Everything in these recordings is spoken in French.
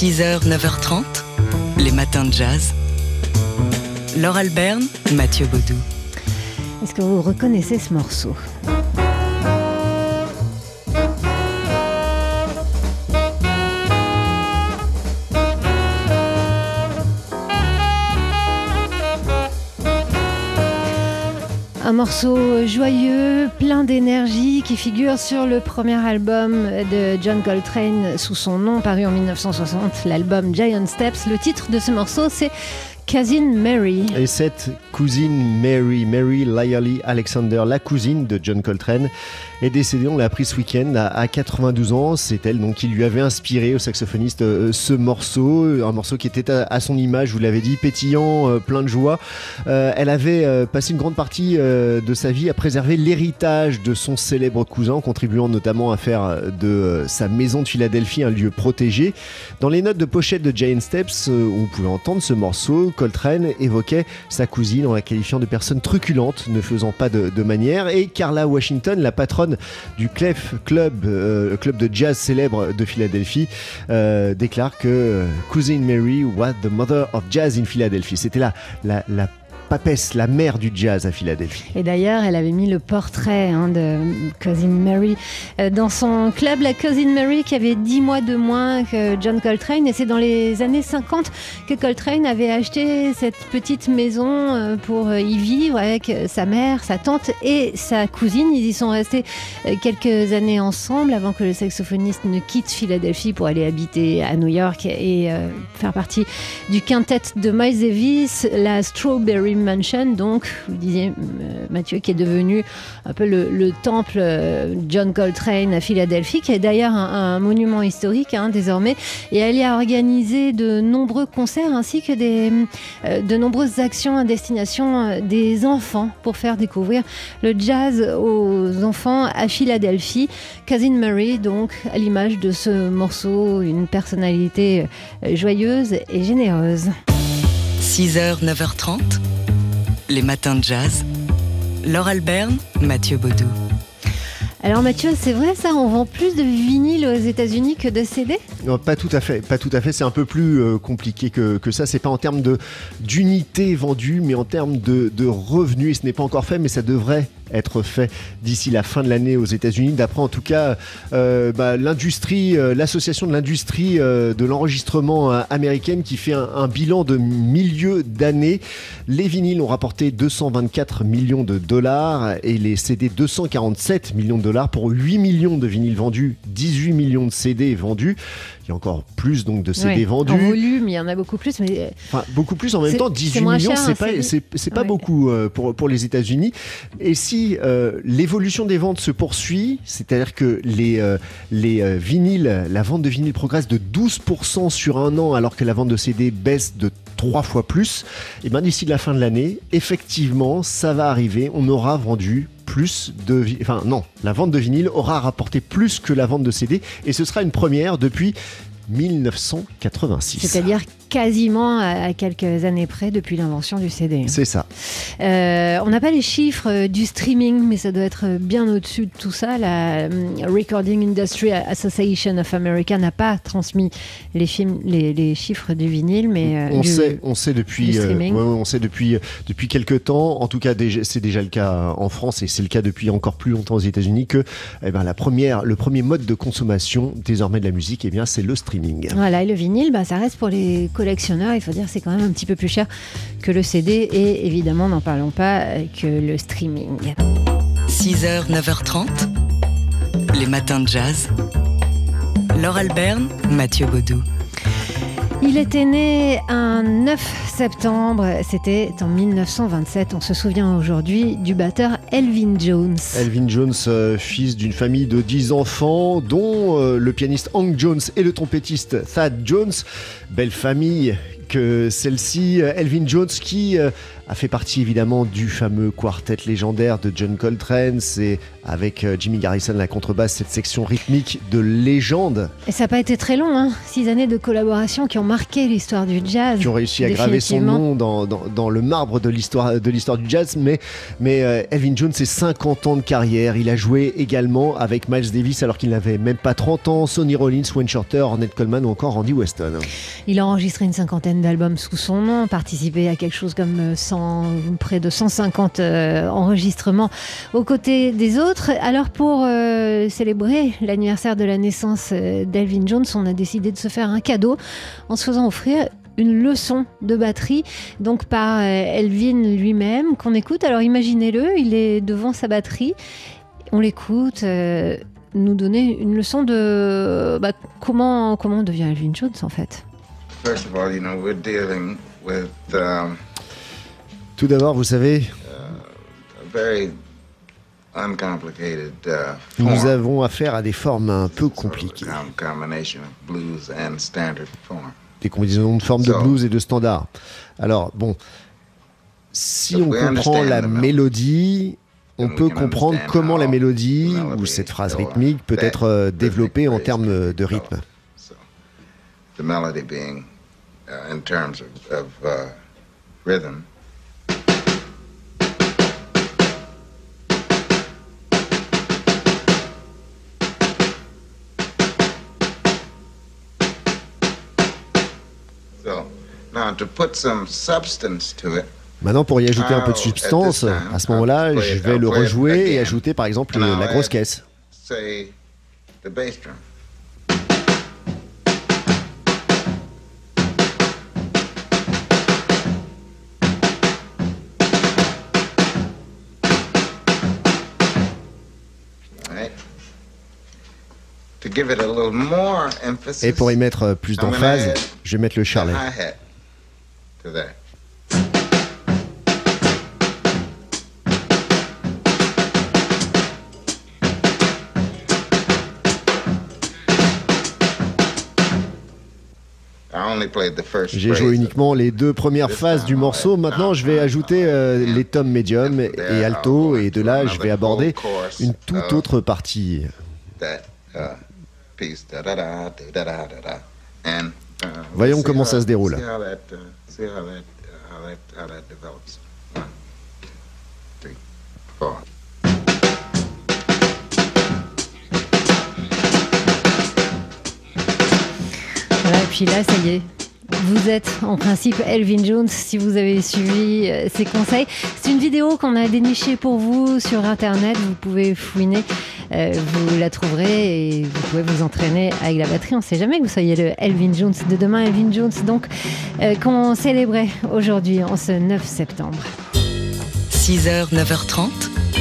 6h, 9h30, les matins de jazz. Laure Alberne, Mathieu Baudou. Est-ce que vous reconnaissez ce morceau? Morceau joyeux, plein d'énergie, qui figure sur le premier album de John Coltrane sous son nom, paru en 1960, l'album Giant Steps. Le titre de ce morceau, c'est Cousin Mary. Et cette cousine Mary, Mary Lyally Alexander, la cousine de John Coltrane, est décédée, on l'a appris ce week-end, à 92 ans. C'est elle donc qui lui avait inspiré au saxophoniste euh, ce morceau, un morceau qui était à, son image, vous l'avez dit, pétillant, euh, plein de joie. Euh, elle avait passé une grande partie de sa vie à préserver l'héritage de son célèbre cousin, contribuant notamment à faire de sa maison de Philadelphie un lieu protégé. Dans les notes de pochette de Jane Steps, où vous pouvez entendre ce morceau, Coltrane évoquait sa cousine en la qualifiant de personne truculente, ne faisant pas de manière, et Carla Washington, la patronne du Clef Club, euh, club de jazz célèbre de Philadelphie, euh, déclare que Cousin Mary was the mother of jazz in Philadelphia. C'était la, la papesse, la mère du jazz à Philadelphie. Et d'ailleurs, elle avait mis le portrait hein, de Cousin Mary euh, dans son club, la Cousin Mary, qui avait 10 mois de moins que John Coltrane. Et c'est dans les années 50 que Coltrane avait acheté cette petite maison euh, pour y vivre avec sa mère, sa tante et sa cousine. Ils y sont restés euh, quelques années ensemble avant que le saxophoniste ne quitte Philadelphie pour aller habiter à New York et faire partie du quintet de Miles Davis, la Strawberry Mansion, donc, vous disiez, euh, Mathieu, qui est devenu un peu le, temple euh, John Coltrane à Philadelphie, qui est d'ailleurs un, monument historique hein, désormais. Et elle y a organisé de nombreux concerts ainsi que des, euh, de nombreuses actions à destination des enfants pour faire découvrir le jazz aux enfants à Philadelphie. Cousin Mary, donc, à l'image de ce morceau, une personnalité joyeuse et généreuse. 6h, 9h30 les matins de jazz. Laure Alberne, Mathieu Baudou. Alors Mathieu, c'est vrai ça, on vend plus de vinyle aux États-Unis que de CD Non, pas tout à fait, pas tout à fait. C'est un peu plus euh, compliqué que, que ça. C'est pas en termes de d'unités vendues, mais en termes de, de revenus. Et ce n'est pas encore fait, mais ça devrait être fait d'ici la fin de l'année aux États-Unis. D'après en tout cas euh, bah, l'industrie, euh, l'association de l'industrie euh, de l'enregistrement américaine qui fait un, bilan de milieu d'année. Les vinyles ont rapporté 224 millions de dollars et les CD 247 millions de dollars pour 8 millions de vinyles vendus, 18 millions de CD vendus y a encore plus donc de CD vendus. En volume, il y en a beaucoup plus, mais enfin, beaucoup plus en même temps. 18 millions, c'est pas c'est pas beaucoup pour pour les États-Unis. Et si euh, l'évolution des ventes se poursuit, c'est-à-dire que les, euh, les euh, vinyles, la vente de vinyles progresse de 12% sur un an alors que la vente de CD baisse de trois fois plus, et bien d'ici la fin de l'année, effectivement, ça va arriver, on aura vendu plus de... Enfin non, la vente de vinyle aura rapporté plus que la vente de CD, et ce sera une première depuis 1986. C'est-à-dire quasiment à quelques années près depuis l'invention du CD. C'est ça. Euh, on n'a pas les chiffres euh, du streaming, mais ça doit être bien au-dessus de tout ça. La euh, Recording Industry Association of America n'a pas transmis les, films, les, chiffres du vinyle, mais on sait, on sait depuis, on sait depuis depuis quelques temps. En tout cas, c'est déjà le cas en France et c'est le cas depuis encore plus longtemps aux États-Unis que eh ben, la première, le premier mode de consommation désormais de la musique, eh bien, c'est le streaming. Voilà, et le vinyle, bah, ça reste pour les collectionneurs, il faut dire c'est quand même un petit peu plus cher que le CD et évidemment, n'en parlons pas, que le streaming. 6h, 9h30, les matins de jazz. Laure Alberne, Mathieu Baudou. Il était né un 9 septembre, c'était en 1927. On se souvient aujourd'hui du batteur Elvin Jones. Elvin Jones, euh, fils d'une famille de 10 enfants, dont euh, le pianiste Hank Jones et le trompettiste Thad Jones. Belle famille que celle-ci, Elvin Jones, qui a fait partie évidemment du fameux quartet légendaire de John Coltrane. C'est avec Jimmy Garrison la contrebasse, cette section rythmique de légende. Et ça n'a pas été très long, hein six années de collaboration qui ont marqué l'histoire du jazz. Qui ont réussi à graver son nom dans, dans, le marbre de l'histoire du jazz. Mais, mais Elvin Jones, c'est 50 ans de carrière. Il a joué également avec Miles Davis alors qu'il n'avait même pas 30 ans, Sonny Rollins, Wayne Shorter, Ornette Coleman ou encore Randy Weston. Il a enregistré une cinquantaine d'albums sous son nom, participé à quelque chose comme 100, près de 150 euh, enregistrements aux côtés des autres. Alors pour euh, célébrer l'anniversaire de la naissance euh, d'Elvin Jones, on a décidé de se faire un cadeau en se faisant offrir une leçon de batterie, donc par Elvin lui-même, qu'on écoute. Alors imaginez-le, il est devant sa batterie, on l'écoute nous donner une leçon de bah, comment, comment on devient Elvin Jones en fait. Um, Tout d'abord, vous savez, uh, nous avons affaire à des formes un peu compliquées. Des combinaisons de formes de blues et de standard. Alors, bon, si on comprend la mélodie, on peut comprendre comment la mélodie ou cette phrase rythmique peut être euh, développée en termes de rythme. Now, to put some substance to it, Maintenant, pour y ajouter un peu de substance, à ce moment-là, je vais le rejouer et ajouter par exemple la grosse caisse. Et pour y mettre plus d'emphase, je vais mettre le charlet. J'ai joué uniquement les deux premières phases du morceau. Maintenant, je vais ajouter euh, les tomes médium et alto, et de là, je vais aborder une toute autre partie. Voyons comment ça se déroule. et puis là, ça y est. Vous êtes en principe Elvin Jones si vous avez suivi euh, ses conseils. C'est une vidéo qu'on a dénichée pour vous sur internet. Vous pouvez fouiner, euh, vous la trouverez et vous pouvez vous entraîner avec la batterie. On ne sait jamais que vous soyez le Elvin Jones de demain. Elvin Jones, donc, euh, qu'on célébrait aujourd'hui en ce 9 septembre. 6h, 9h30,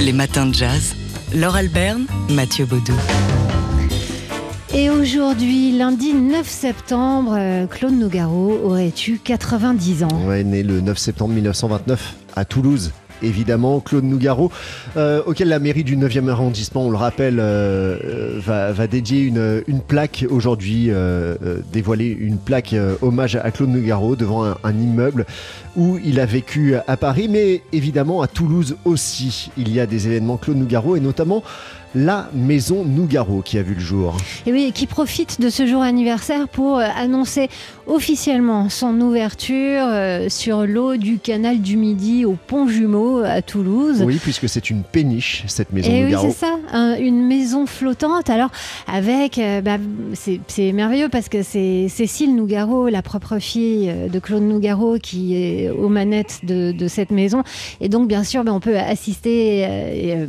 les matins de jazz. Laure Alberne, Mathieu Baudou. Et aujourd'hui, lundi 9 septembre, euh, Claude Nougaro aurait eu 90 ans? Ouais, né le 9 septembre 1929 à Toulouse évidemment, Claude Nougaro, euh, auquel la mairie du 9e arrondissement, on le rappelle, euh, va, dédier une, plaque aujourd'hui, dévoiler une plaque hommage à Claude Nougaro devant un, un, immeuble où il a vécu à Paris, mais évidemment à Toulouse aussi. Il y a des événements Claude Nougaro et notamment la maison Nougaro qui a vu le jour. Et oui, qui profite de ce jour anniversaire pour euh, annoncer officiellement son ouverture euh, sur l'eau du canal du Midi au Pont Jumeau à Toulouse. Oui, puisque c'est une péniche, cette maison Et Nougaro. Oui, c'est ça, une maison flottante. Alors, avec, euh, bah, c'est merveilleux parce que c'est Cécile Nougaro, la propre fille de Claude Nougaro, qui est aux manettes de, cette maison. Et donc, bien sûr, bah, on peut assister et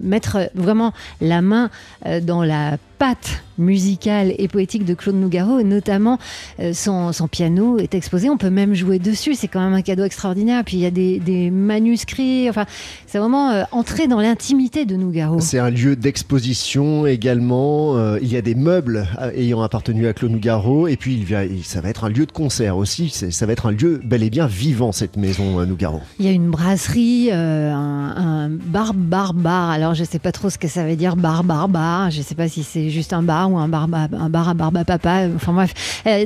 mettre vraiment la main euh, dans la pâte musicale et poétique de Claude Nougaro, et notamment euh, son, piano est exposé. On peut même jouer dessus, c'est quand même un cadeau extraordinaire. Puis il y a des, manuscrits, enfin, c'est vraiment euh, entrer dans l'intimité de Nougaro. C'est un lieu d'exposition également. Euh, il y a des meubles ayant appartenu à Claude Nougaro, et puis il, ça va être un lieu de concert aussi. Ça va être un lieu bel et bien vivant, cette maison Nougaro. Il y a une brasserie, un, bar, bar, bar. Alors je sais pas trop ce que ça veut dire, bar, bar, bar. Je sais pas si c'est juste un bar ou un bar, un bar à barbe à papa. Enfin bref.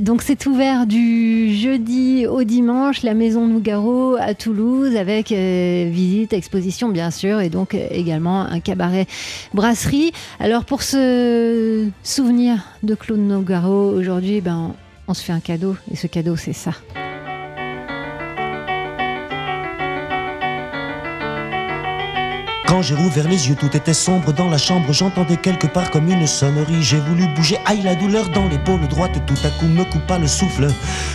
donc c'est ouvert du jeudi au dimanche, la Maison Nougaro à Toulouse, avec visite, exposition bien sûr, et donc également un cabaret brasserie. Alors pour se souvenir de Claude Nougaro aujourd'hui, ben, on se fait un cadeau, et ce cadeau c'est ça. Quand j'ai rouvert les yeux, tout était sombre dans la chambre. J'entendais quelque part comme une sonnerie. J'ai voulu bouger, aïe la douleur dans l'épaule droite. Tout à coup me coupa le souffle.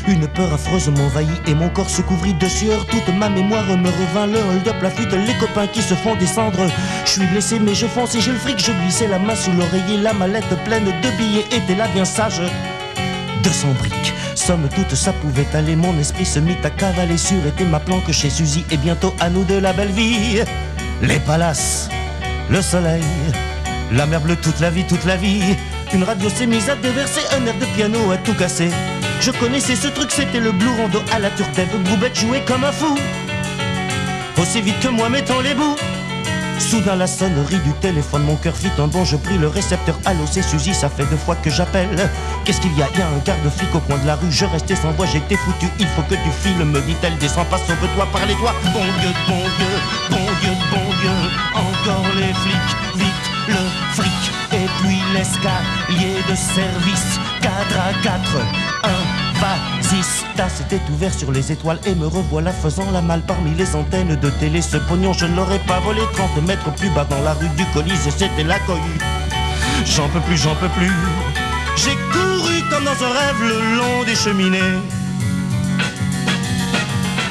Une peur affreuse m'envahit et mon corps se couvrit de sueur. Toute ma mémoire me revint le hold-up, la fuite, les copains qui se font descendre. Je suis blessé, mais je fonce et j'ai le fric. Je glissais la main sous l'oreiller, la mallette pleine de billets était là bien sage. 200 briques. Somme toute, ça pouvait aller. Mon esprit se mit à cavaler sur était ma planque chez Suzy. Et bientôt à nous de la belle vie les palaces, le soleil, la mer bleue toute la vie, toute la vie. Une radio s'est mise à déverser un air de piano à tout casser. Je connaissais ce truc, c'était le blue rondo à la turtève. Boubette jouait comme un fou, aussi vite que moi mettant les bouts. Soudain la sonnerie du téléphone, mon cœur fit un bond, je pris le récepteur. Allô, c'est Suzy, ça fait deux fois que j'appelle. Qu'est-ce qu'il y a? Y a un garde-flic au coin de la rue, je restais sans voix, j'étais foutu. Il faut que tu files, me dit-elle, descends pas, sauve-toi par les doigts. Bon Dieu, bon Dieu, bon Dieu, bon Dieu, encore les flics, vite le fric. Et puis l'escalier de service, 4 à 4, 1 Vasista s'était ouvert sur les étoiles et me revoilà faisant la malle parmi les antennes de télé. Ce pognon, je ne l'aurais pas volé 30 mètres plus bas dans la rue du Colisée, c'était la cohue. J'en peux plus, j'en peux plus. J'ai couru comme dans un rêve le long des cheminées.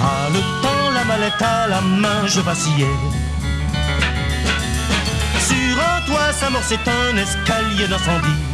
Ah, le temps, la mallette à la main, je vacillais. Sur un toit s'amorçait un escalier d'incendie.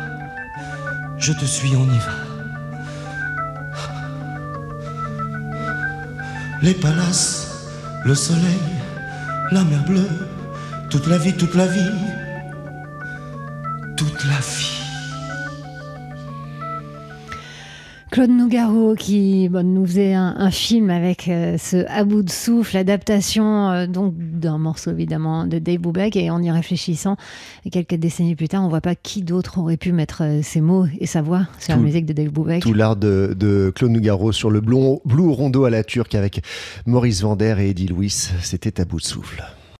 Je te suis, on y va. Les palaces, le soleil, la mer bleue, toute la vie, toute la vie, toute la vie. Claude Nougaro qui nous faisait un, film avec euh, ce à bout de souffle, adaptation euh, donc d'un morceau évidemment de Dave Brubeck et en y réfléchissant quelques décennies plus tard, on voit pas qui d'autre aurait pu mettre euh, ses mots et sa voix sur la musique de Dave Brubeck. Tout l'art de, Claude Nougaro sur le Blue Rondo à la turque avec Maurice Vander et Eddie Louis, c'était à bout de souffle.